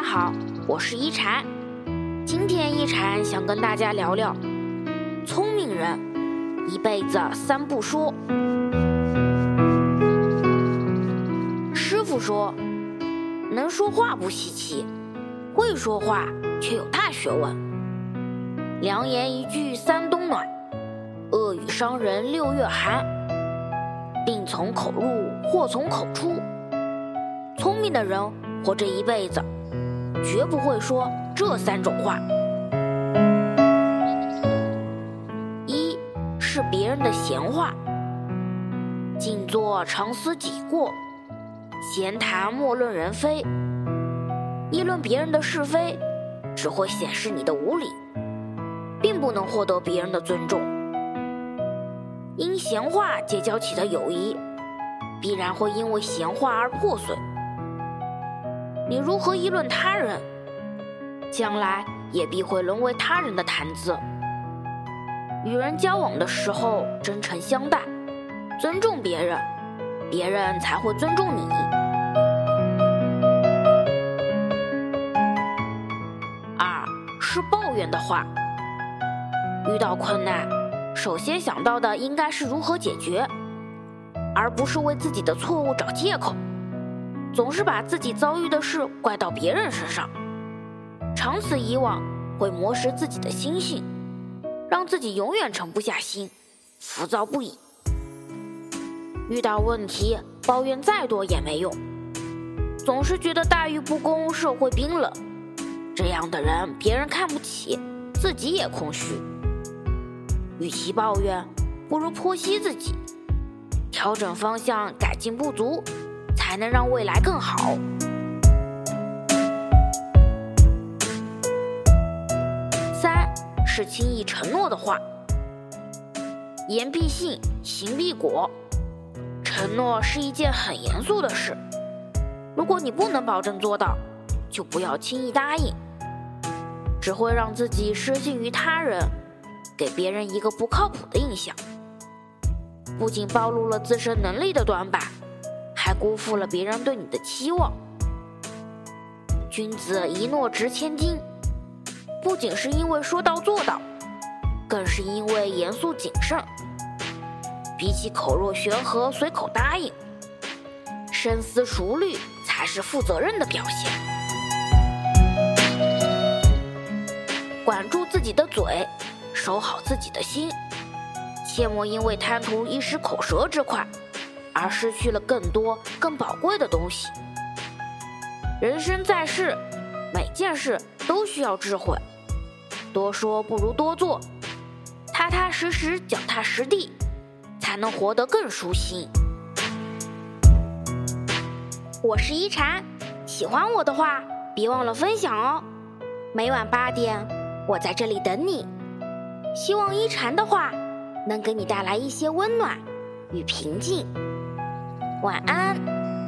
家好，我是一禅。今天一禅想跟大家聊聊，聪明人一辈子三不说。师傅说，能说话不稀奇，会说话却有大学问。良言一句三冬暖，恶语伤人六月寒。病从口入，祸从口出。聪明的人活这一辈子。绝不会说这三种话：一是别人的闲话，静坐常思己过，闲谈莫论人非。议论别人的是非，只会显示你的无理，并不能获得别人的尊重。因闲话结交起的友谊，必然会因为闲话而破碎。你如何议论他人，将来也必会沦为他人的谈资。与人交往的时候，真诚相待，尊重别人，别人才会尊重你。二是抱怨的话，遇到困难，首先想到的应该是如何解决，而不是为自己的错误找借口。总是把自己遭遇的事怪到别人身上，长此以往会磨蚀自己的心性，让自己永远沉不下心，浮躁不已。遇到问题抱怨再多也没用，总是觉得待遇不公、社会冰冷，这样的人别人看不起，自己也空虚。与其抱怨，不如剖析自己，调整方向，改进不足。才能让未来更好。三是轻易承诺的话，言必信，行必果。承诺是一件很严肃的事，如果你不能保证做到，就不要轻易答应，只会让自己失信于他人，给别人一个不靠谱的印象，不仅暴露了自身能力的短板。还辜负了别人对你的期望。君子一诺值千金，不仅是因为说到做到，更是因为严肃谨慎。比起口若悬河、随口答应，深思熟虑才是负责任的表现。管住自己的嘴，守好自己的心，切莫因为贪图一时口舌之快。而失去了更多更宝贵的东西。人生在世，每件事都需要智慧，多说不如多做，踏踏实实、脚踏实地，才能活得更舒心。我是一禅，喜欢我的话，别忘了分享哦。每晚八点，我在这里等你。希望一禅的话能给你带来一些温暖与平静。晚安。